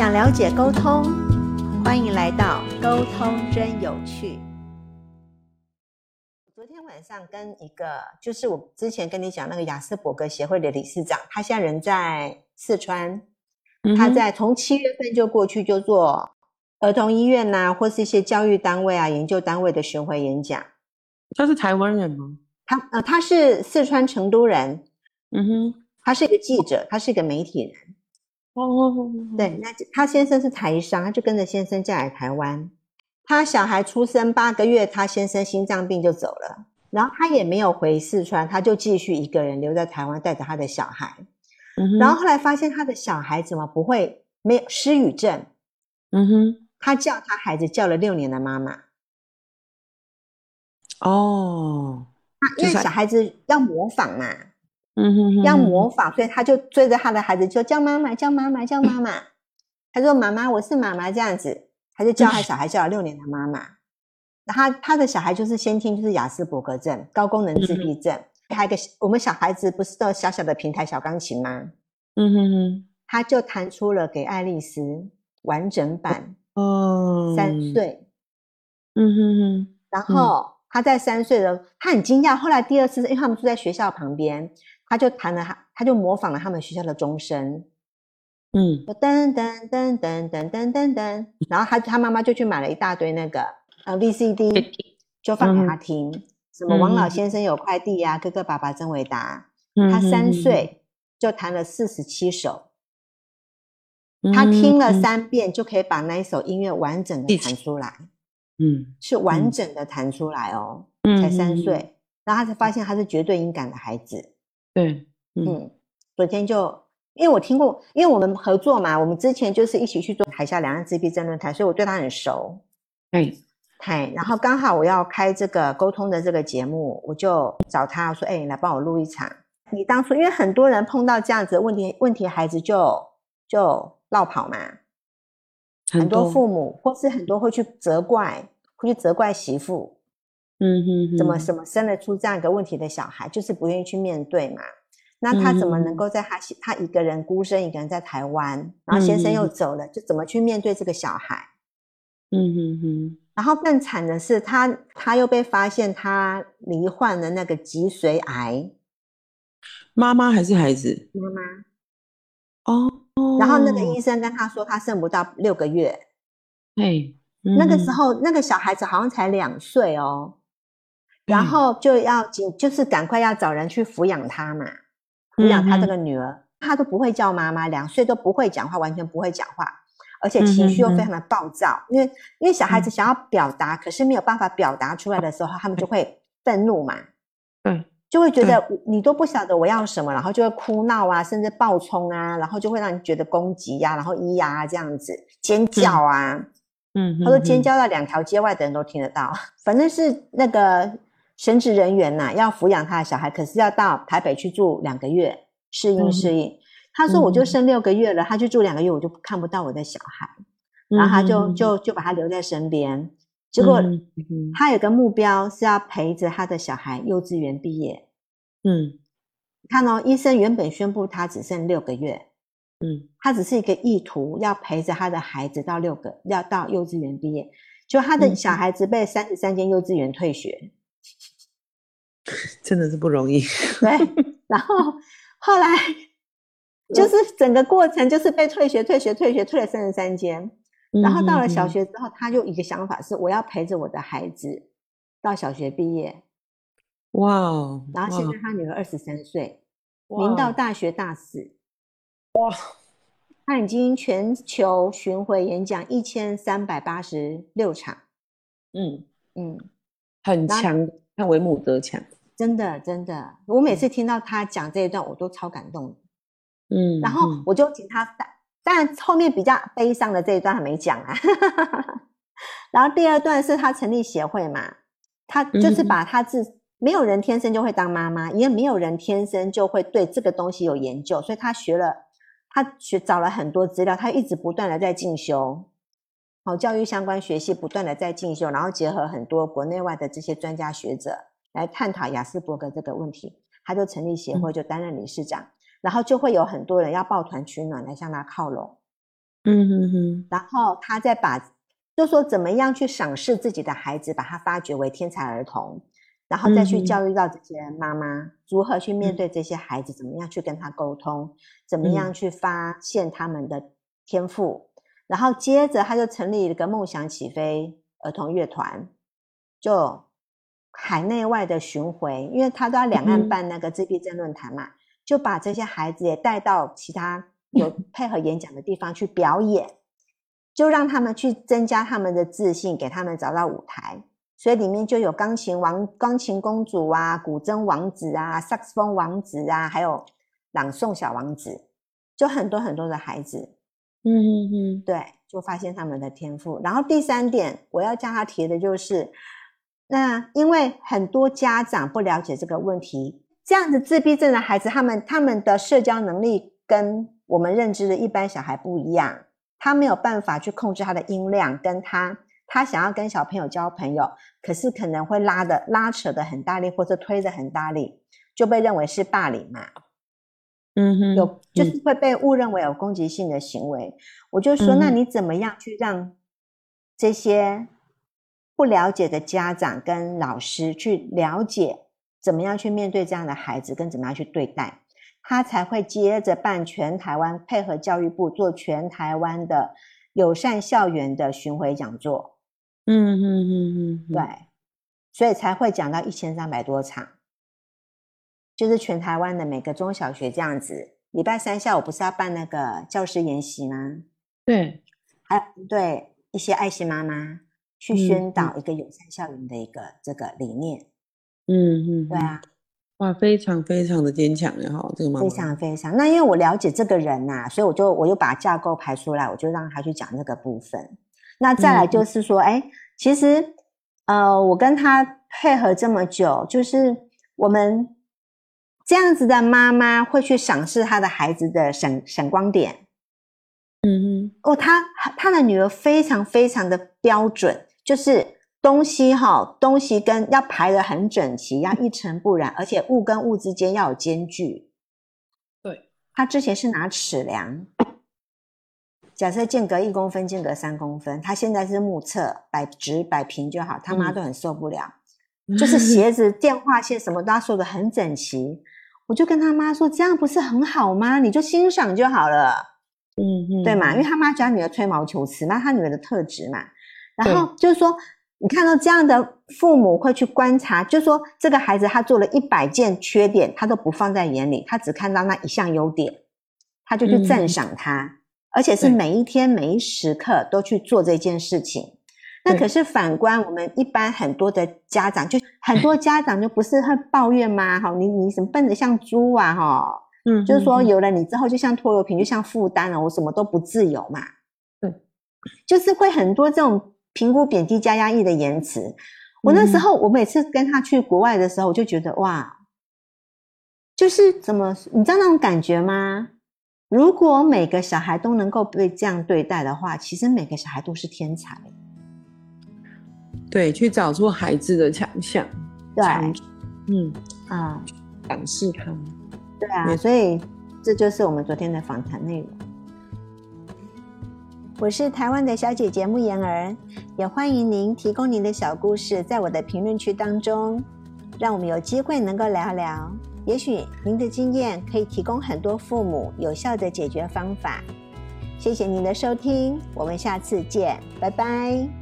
想了解沟通，欢迎来到沟通真有趣。昨天晚上跟一个，就是我之前跟你讲那个雅斯伯格协会的理事长，他现在人在四川，他在从七月份就过去就做儿童医院呐、或是一些教育单位啊、研究单位的巡回演讲。他是台湾人吗？他呃，他是四川成都人，嗯哼，他是一个记者，他是一个媒体人。哦，对，那就他先生是台商，他就跟着先生嫁来台湾。他小孩出生八个月，他先生心脏病就走了，然后他也没有回四川，他就继续一个人留在台湾，带着他的小孩。嗯，然后后来发现他的小孩怎么不会没有失语症？嗯哼，他叫他孩子叫了六年的妈妈，哦，因为小孩子要模仿嘛，嗯哼哼，要模仿，所以他就追着他的孩子就叫妈妈，叫妈妈，叫妈妈。他说：“妈妈，我是妈妈。”这样子，他就叫他小孩叫了六年的妈妈。那他他的小孩就是先天就是雅斯伯格症，高功能自闭症。还有一个我们小孩子不是都有小小的平台小钢琴吗？嗯哼哼，他就弹出了给爱丽丝完整版，哦，三，岁。嗯哼哼，然后他在三岁的，他很惊讶。后来第二次，因为他们住在学校旁边，他就弹了他，他就模仿了他们学校的钟声。嗯。就噔噔噔噔噔噔噔噔，然后他他妈妈就去买了一大堆那个呃 VCD，就放给他听，什么王老先生有快递呀、哥哥爸爸真伟大，嗯，他三岁就弹了四十七首，他听了嗯，三遍就可以把那一首音乐完整的弹出来，嗯，是完整的弹出来哦，嗯才三，岁，然后他才发现他是绝对音感的孩子，对，嗯嗯，昨天就因为我听过，因为我们合作嘛，我们之前就是一起去做台下两岸自闭症论坛，所以我对他很熟。哎，嗨，然后刚好我要开这个沟通的这个节目，我就找他说：“哎、你来帮我录一场。”你当初因为很多人碰到这样子的问题，问题孩子就就绕跑嘛，很多父母或是很多会去责怪，会去责怪媳妇，嗯哼哼，怎么什么生得出这样一个问题的小孩，就是不愿意去面对嘛。那他怎么能够在他他一个人孤身一个人在台湾，然后先生又走了，就怎么去面对这个小孩？嗯哼哼，然后更惨的是他，他又被发现他罹患了那个脊髓癌，妈妈还是孩子？妈妈。哦，然后那个医生跟他说，他剩不到六个月。哎，那个时嗯候，那个小孩子好像才两岁哦，然嗯。后就要紧，就是赶快要找人去抚养他嘛，抚养他这个女儿，他都不会叫妈妈，两岁都不会讲话，完全不会讲话，而且情绪又非常的暴躁，因为因为小孩子想要表达，可是没有办法表达出来的时候，他们就会愤怒嘛，对，就会觉得你都不晓得我要什么，然后就会哭闹啊，甚至暴冲啊，然后就会让你觉得攻击呀、然后咿呀、啊、这样子尖叫啊。嗯，他说尖叫到两条街外的人都听得到，反正是那个神职人员呐、要抚养他的小孩，可是要到台北去住两个月适应嗯适应。他说我就嗯剩六个月了，他去住两个月，我就看不到我的小孩，然后他就就就把他留在身边。结果他有个目标是要陪着他的小孩幼稚园毕业。嗯看哦，医生原本宣布他只剩六个月，嗯他只是一个意图，要陪着他的孩子到六个，要到幼稚园毕业。就他的嗯小孩子被三十三间幼稚园退学，真的是不容易。对，然后后来 就是整个过程就是被退学、退学、退学，退了三十三间。然后到了小嗯，学之后，他就一个想法是，我要陪着我的孩子到小学毕业。哇哦，然后现在他女儿二十三岁，哇明到大学大四。哇！他已经全球巡回演讲一千三百八十六场。嗯，嗯，很强，他为母则强。真的真的，我每次听到他讲这一段，我都超感动的。嗯，然后嗯我就请他当但后面比较悲伤的这一段还没讲啊。然后第二段是他成立协会嘛，他就是嗯把他自没有人天生就会当妈妈，也没有人天生就会对这个东西有研究，所以他学了，他学找了很多资料，他一直不断的在进修。好，教育相关学系不断的在进修，然后结合很多国内外的这些专家学者来探讨雅斯伯格这个问题，他就成立协会，就担任理事长。然后就会有很多人要抱团取暖来向他靠拢。嗯哼哼，然后他再把，就说怎么样去赏识自己的孩子，把他发掘为天才儿童，然后再去教育到这些妈妈如何去面对这些孩子，怎么样去跟他沟通，怎么样去发现他们的天赋，然后接着他就成立了一个梦想起飞儿童乐团，就海内外的巡回，因为他都要两岸办那个自闭症论坛嘛，就把这些孩子也带到其他。有配合演讲的地方去表演，就让他们去增加他们的自信，给他们找到舞台。所以里面就有钢琴王、钢琴公主啊、古筝王子啊、萨克斯风王子啊，还有朗诵小王子，就很多很多的孩子。嗯嗯嗯，对，就发现他们的天赋。然后第三点，我要叫他提的就是，那因为很多家长不了解这个问题，这样子自闭症的孩子，他们他们的社交能力跟我们认知的一般小孩不一样，他没有办法去控制他的音量，跟他他想要跟小朋友交朋友，可是可能会拉的拉扯的很大力，或者推的很大力，就被认为是霸凌嘛。嗯哼，有就是会被误认为有攻击性的行为。我就说，那你怎么样去让这些不了解的家长跟老师去了解，怎么样去面对这样的孩子，跟怎么样去对待？他才会接着办全台湾，配合教育部做全台湾的友善校园的巡回讲座。嗯嗯嗯嗯，对，所以才会讲到一千三百多场，就是全台湾的每个中小学这样子。礼拜三下午不是要办那个教师研习吗？对，还有对一些爱心妈妈去宣导一个友善校园的一个这个理念。嗯嗯，对啊。哇，非常非常的坚强然后，这个妈妈非常非常。那因为我了解这个人呐，所以我就我又把架构排出来，我就让他去讲这个部分。那再来就是说，哎，其实呃，我跟他配合这么久，就是我们这样子的妈妈会去赏识她的孩子的闪闪光点。嗯嗯。哦，她她的女儿非常非常的标准，就是。东西哈，东西跟要排的很整齐，要一尘不染，而且物跟物之间要有间距。对，她之前是拿尺量，假设间隔一公分，间隔三公分，她现在是目测摆直摆平就好。他妈都很受不了，就是鞋子、电话线什么都要收的很整齐。我就跟他妈说，这样不是很好吗？你就欣赏就好了。嗯嗯，对嘛？因为他妈家女儿吹毛求疵，那他女儿的特质嘛。然后就是说。你看到这样的父母会去观察，就是说这个孩子他做了一百件缺点，他都不放在眼里，他只看到那一项优点，他就去赞赏他，而且是每一天每一时刻都去做这件事情。那可是反观我们一般很多的家长，就 很多家长就不是会抱怨吗？哈，你你什么笨的像猪啊？哈，嗯，就是说有了你之后，就像拖油瓶，就像负担了，我什么都不自由嘛。对，就是会很多这种。评估贬低加压抑的言辞，我那时候我每次跟他去国外的时候，我就觉得哇，就是怎么你知道那种感觉吗？如果每个小孩都能够被这样对待的话，其实每个小孩都是天才。对，去找出孩子的强项，对，嗯啊，展示他们，对啊，所以这就是我们昨天的访谈内容。我是台湾的小姐姐慕言儿，也欢迎您提供您的小故事在我的评论区当中，让我们有机会能够聊聊。也许您的经验可以提供很多父母有效的解决方法。谢谢您的收听，我们下次见，拜拜。